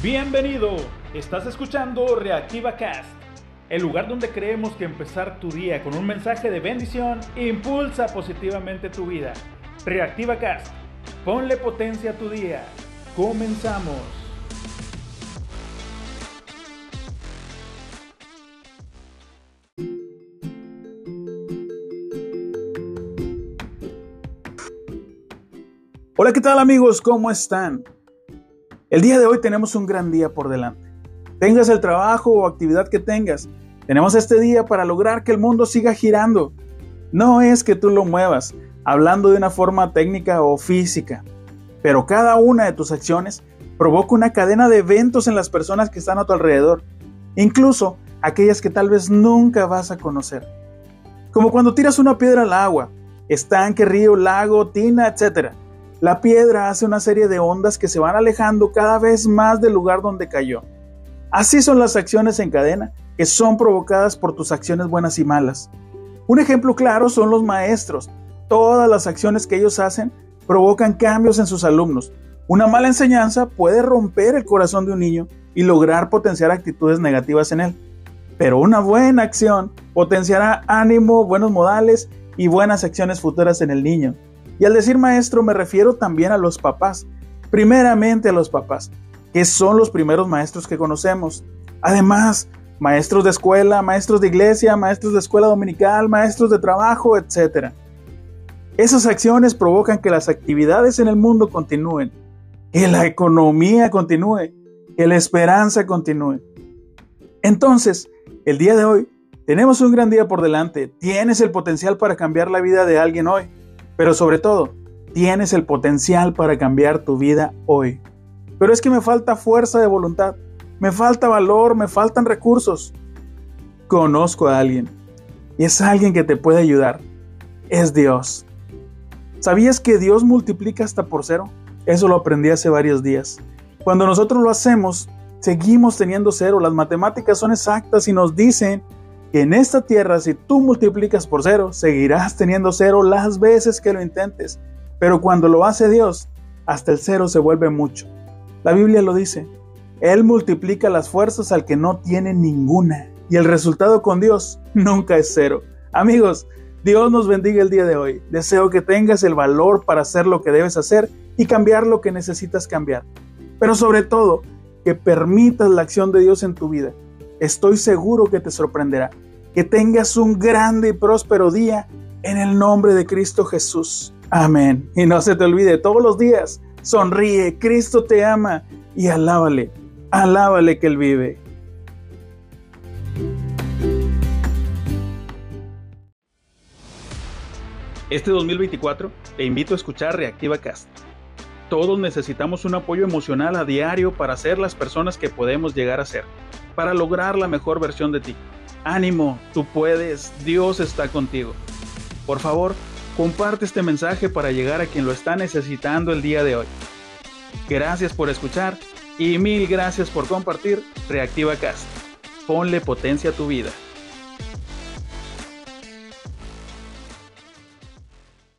Bienvenido, estás escuchando Reactiva Cast, el lugar donde creemos que empezar tu día con un mensaje de bendición impulsa positivamente tu vida. Reactiva Cast, ponle potencia a tu día. Comenzamos. Hola, ¿qué tal amigos? ¿Cómo están? El día de hoy tenemos un gran día por delante. Tengas el trabajo o actividad que tengas, tenemos este día para lograr que el mundo siga girando. No es que tú lo muevas, hablando de una forma técnica o física, pero cada una de tus acciones provoca una cadena de eventos en las personas que están a tu alrededor, incluso aquellas que tal vez nunca vas a conocer. Como cuando tiras una piedra al agua, estanque, río, lago, tina, etc la piedra hace una serie de ondas que se van alejando cada vez más del lugar donde cayó. Así son las acciones en cadena, que son provocadas por tus acciones buenas y malas. Un ejemplo claro son los maestros. Todas las acciones que ellos hacen provocan cambios en sus alumnos. Una mala enseñanza puede romper el corazón de un niño y lograr potenciar actitudes negativas en él. Pero una buena acción potenciará ánimo, buenos modales y buenas acciones futuras en el niño. Y al decir maestro me refiero también a los papás, primeramente a los papás, que son los primeros maestros que conocemos. Además, maestros de escuela, maestros de iglesia, maestros de escuela dominical, maestros de trabajo, etc. Esas acciones provocan que las actividades en el mundo continúen, que la economía continúe, que la esperanza continúe. Entonces, el día de hoy, tenemos un gran día por delante. Tienes el potencial para cambiar la vida de alguien hoy. Pero sobre todo, tienes el potencial para cambiar tu vida hoy. Pero es que me falta fuerza de voluntad, me falta valor, me faltan recursos. Conozco a alguien y es alguien que te puede ayudar. Es Dios. ¿Sabías que Dios multiplica hasta por cero? Eso lo aprendí hace varios días. Cuando nosotros lo hacemos, seguimos teniendo cero. Las matemáticas son exactas y nos dicen que en esta tierra si tú multiplicas por cero, seguirás teniendo cero las veces que lo intentes. Pero cuando lo hace Dios, hasta el cero se vuelve mucho. La Biblia lo dice. Él multiplica las fuerzas al que no tiene ninguna. Y el resultado con Dios nunca es cero. Amigos, Dios nos bendiga el día de hoy. Deseo que tengas el valor para hacer lo que debes hacer y cambiar lo que necesitas cambiar. Pero sobre todo, que permitas la acción de Dios en tu vida Estoy seguro que te sorprenderá. Que tengas un grande y próspero día en el nombre de Cristo Jesús. Amén. Y no se te olvide, todos los días, sonríe, Cristo te ama y alábale, alábale que Él vive. Este 2024 te invito a escuchar Reactiva Cast. Todos necesitamos un apoyo emocional a diario para ser las personas que podemos llegar a ser para lograr la mejor versión de ti. Ánimo, tú puedes, Dios está contigo. Por favor, comparte este mensaje para llegar a quien lo está necesitando el día de hoy. Gracias por escuchar y mil gracias por compartir Reactiva Cast. Ponle potencia a tu vida.